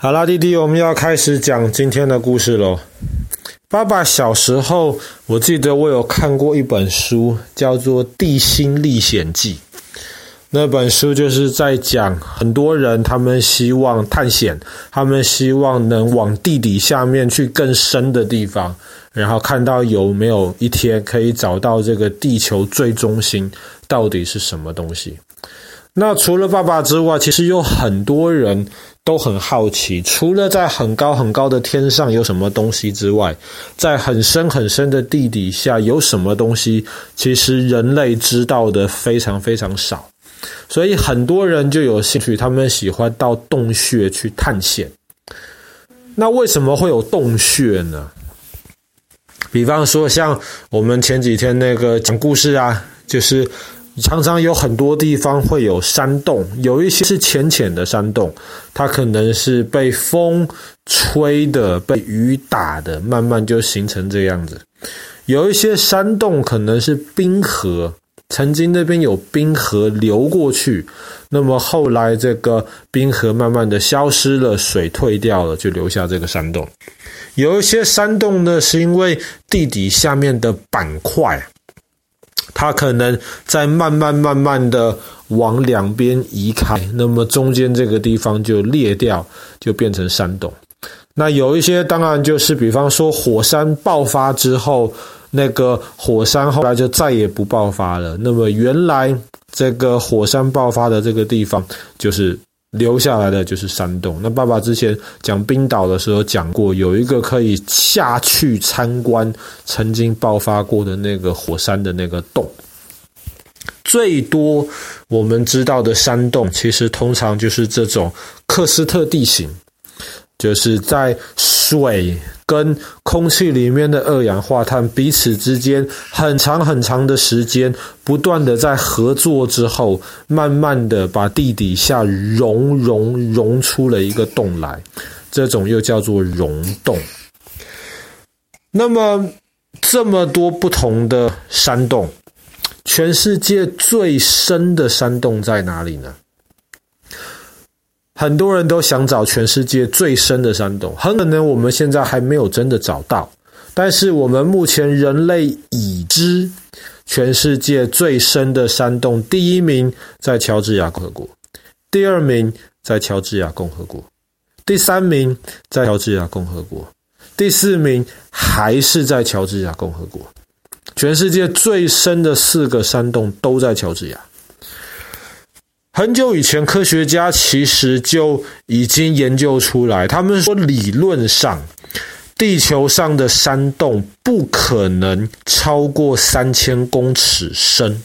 好啦，弟弟，我们要开始讲今天的故事喽。爸爸小时候，我记得我有看过一本书，叫做《地心历险记》。那本书就是在讲很多人，他们希望探险，他们希望能往地底下面去更深的地方，然后看到有没有一天可以找到这个地球最中心到底是什么东西。那除了爸爸之外，其实有很多人都很好奇，除了在很高很高的天上有什么东西之外，在很深很深的地底下有什么东西，其实人类知道的非常非常少，所以很多人就有兴趣，他们喜欢到洞穴去探险。那为什么会有洞穴呢？比方说，像我们前几天那个讲故事啊，就是。常常有很多地方会有山洞，有一些是浅浅的山洞，它可能是被风吹的、被雨打的，慢慢就形成这样子。有一些山洞可能是冰河，曾经那边有冰河流过去，那么后来这个冰河慢慢的消失了，水退掉了，就留下这个山洞。有一些山洞呢，是因为地底下面的板块。它可能在慢慢慢慢的往两边移开，那么中间这个地方就裂掉，就变成山洞。那有一些当然就是，比方说火山爆发之后，那个火山后来就再也不爆发了。那么原来这个火山爆发的这个地方就是。留下来的就是山洞。那爸爸之前讲冰岛的时候讲过，有一个可以下去参观曾经爆发过的那个火山的那个洞。最多我们知道的山洞，其实通常就是这种喀斯特地形。就是在水跟空气里面的二氧化碳彼此之间很长很长的时间不断的在合作之后，慢慢的把地底下熔融融出了一个洞来，这种又叫做溶洞。那么这么多不同的山洞，全世界最深的山洞在哪里呢？很多人都想找全世界最深的山洞，很可能我们现在还没有真的找到。但是我们目前人类已知全世界最深的山洞，第一名在乔治亚共和国，第二名在乔治亚共和国，第三名在乔治亚共和国，第四名还是在乔治亚共和国。全世界最深的四个山洞都在乔治亚。很久以前，科学家其实就已经研究出来，他们说理论上，地球上的山洞不可能超过三千公尺深，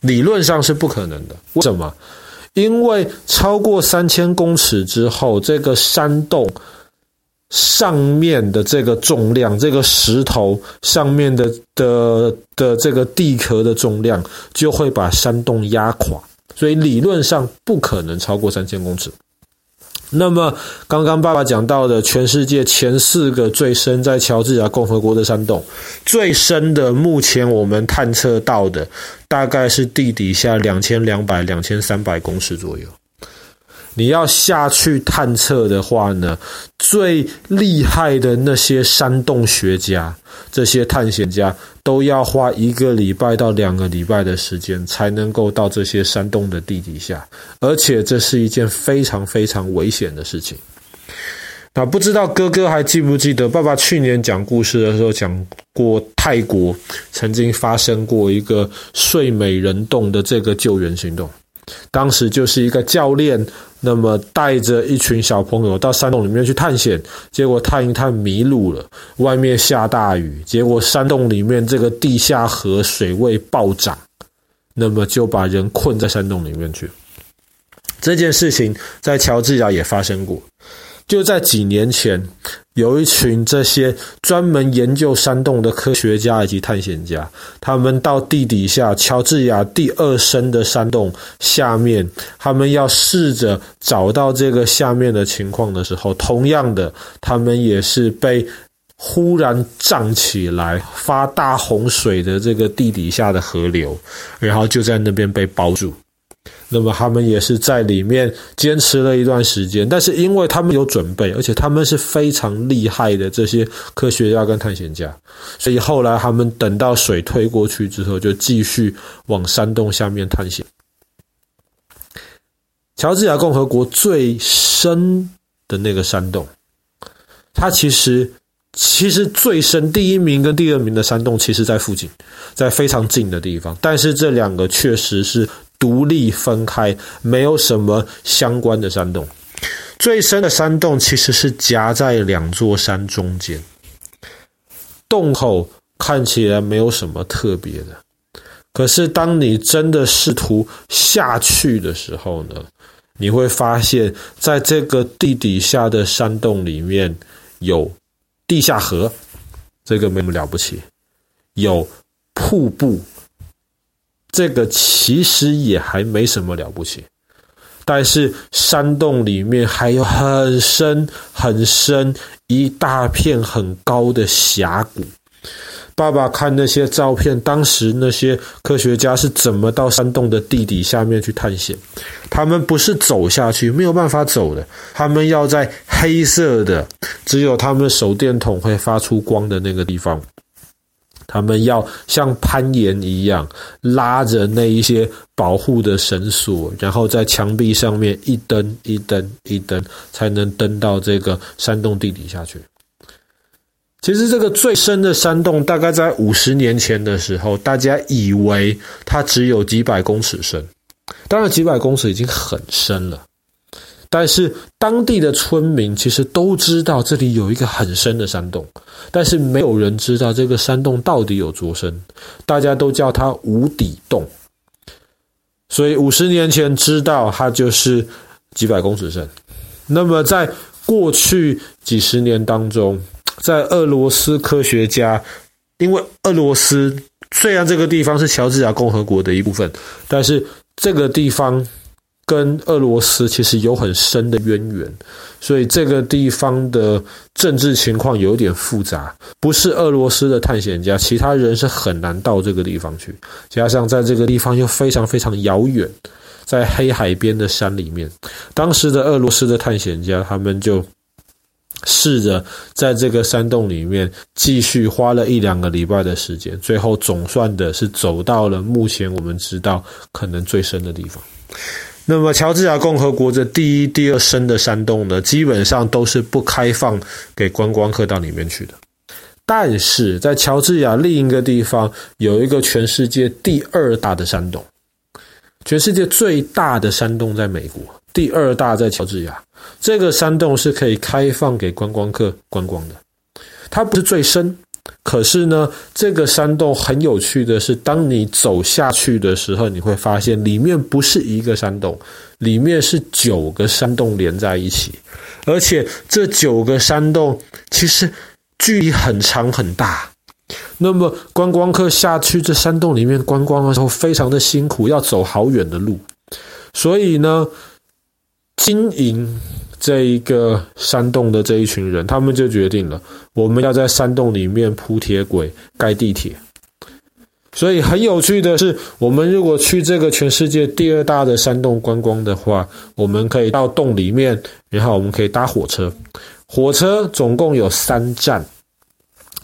理论上是不可能的。为什么？因为超过三千公尺之后，这个山洞上面的这个重量，这个石头上面的的的这个地壳的重量，就会把山洞压垮。所以理论上不可能超过三千公尺。那么刚刚爸爸讲到的全世界前四个最深在乔治亚共和国的山洞，最深的目前我们探测到的大概是地底下两千两百、两千三百公尺左右。你要下去探测的话呢，最厉害的那些山洞学家、这些探险家都要花一个礼拜到两个礼拜的时间，才能够到这些山洞的地底下，而且这是一件非常非常危险的事情。那不知道哥哥还记不记得，爸爸去年讲故事的时候讲过，泰国曾经发生过一个睡美人洞的这个救援行动。当时就是一个教练，那么带着一群小朋友到山洞里面去探险，结果探一探迷路了，外面下大雨，结果山洞里面这个地下河水位暴涨，那么就把人困在山洞里面去。这件事情在乔治亚也发生过。就在几年前，有一群这些专门研究山洞的科学家以及探险家，他们到地底下乔治亚第二深的山洞下面，他们要试着找到这个下面的情况的时候，同样的，他们也是被忽然涨起来发大洪水的这个地底下的河流，然后就在那边被包住。那么他们也是在里面坚持了一段时间，但是因为他们有准备，而且他们是非常厉害的这些科学家跟探险家，所以后来他们等到水退过去之后，就继续往山洞下面探险。乔治亚共和国最深的那个山洞，它其实其实最深，第一名跟第二名的山洞其实在附近，在非常近的地方，但是这两个确实是。独立分开，没有什么相关的山洞。最深的山洞其实是夹在两座山中间，洞口看起来没有什么特别的。可是当你真的试图下去的时候呢，你会发现在这个地底下的山洞里面有地下河，这个没什么了不起，有瀑布。这个其实也还没什么了不起，但是山洞里面还有很深很深一大片很高的峡谷。爸爸看那些照片，当时那些科学家是怎么到山洞的地底下面去探险？他们不是走下去，没有办法走的，他们要在黑色的，只有他们手电筒会发出光的那个地方。他们要像攀岩一样拉着那一些保护的绳索，然后在墙壁上面一蹬一蹬一蹬，才能登到这个山洞地底下去。其实这个最深的山洞，大概在五十年前的时候，大家以为它只有几百公尺深，当然几百公尺已经很深了。但是当地的村民其实都知道这里有一个很深的山洞，但是没有人知道这个山洞到底有多深，大家都叫它无底洞。所以五十年前知道它就是几百公尺深。那么在过去几十年当中，在俄罗斯科学家，因为俄罗斯虽然这个地方是乔治亚共和国的一部分，但是这个地方。跟俄罗斯其实有很深的渊源，所以这个地方的政治情况有点复杂。不是俄罗斯的探险家，其他人是很难到这个地方去。加上在这个地方又非常非常遥远，在黑海边的山里面，当时的俄罗斯的探险家他们就试着在这个山洞里面继续花了一两个礼拜的时间，最后总算的是走到了目前我们知道可能最深的地方。那么，乔治亚共和国的第一、第二深的山洞呢，基本上都是不开放给观光客到里面去的。但是在乔治亚另一个地方，有一个全世界第二大的山洞，全世界最大的山洞在美国，第二大在乔治亚。这个山洞是可以开放给观光客观光的，它不是最深。可是呢，这个山洞很有趣的是，当你走下去的时候，你会发现里面不是一个山洞，里面是九个山洞连在一起，而且这九个山洞其实距离很长很大。那么观光客下去这山洞里面观光的时候，非常的辛苦，要走好远的路，所以呢，经营。这一个山洞的这一群人，他们就决定了，我们要在山洞里面铺铁轨、盖地铁。所以很有趣的是，我们如果去这个全世界第二大的山洞观光的话，我们可以到洞里面，然后我们可以搭火车。火车总共有三站，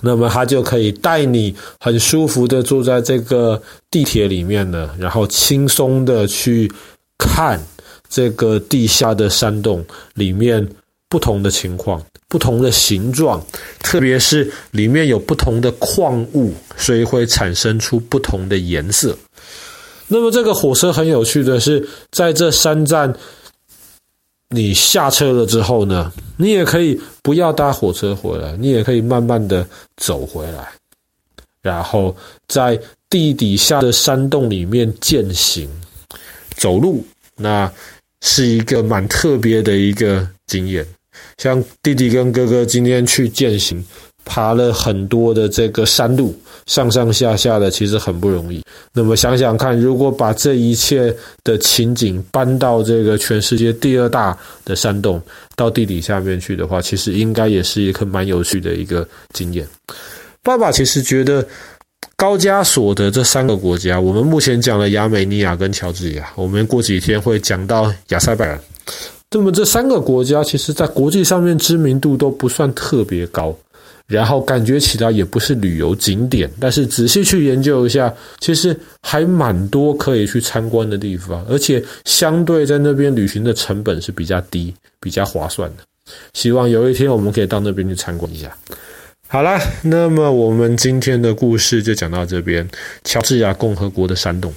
那么它就可以带你很舒服的坐在这个地铁里面呢，然后轻松的去看。这个地下的山洞里面不同的情况、不同的形状，特别是里面有不同的矿物，所以会产生出不同的颜色。那么这个火车很有趣的是，在这三站，你下车了之后呢，你也可以不要搭火车回来，你也可以慢慢的走回来，然后在地底下的山洞里面健行走路。那是一个蛮特别的一个经验，像弟弟跟哥哥今天去践行，爬了很多的这个山路，上上下下的其实很不容易。那么想想看，如果把这一切的情景搬到这个全世界第二大的山洞，到地底下面去的话，其实应该也是一个蛮有趣的一个经验。爸爸其实觉得高加索的这三个国家，我们目前讲了亚美尼亚跟乔治亚，我们过几天会讲到亚塞拜然。那么这三个国家，其实在国际上面知名度都不算特别高，然后感觉起来也不是旅游景点，但是仔细去研究一下，其实还蛮多可以去参观的地方，而且相对在那边旅行的成本是比较低、比较划算的。希望有一天我们可以到那边去参观一下。好啦，那么我们今天的故事就讲到这边，乔治亚共和国的山洞。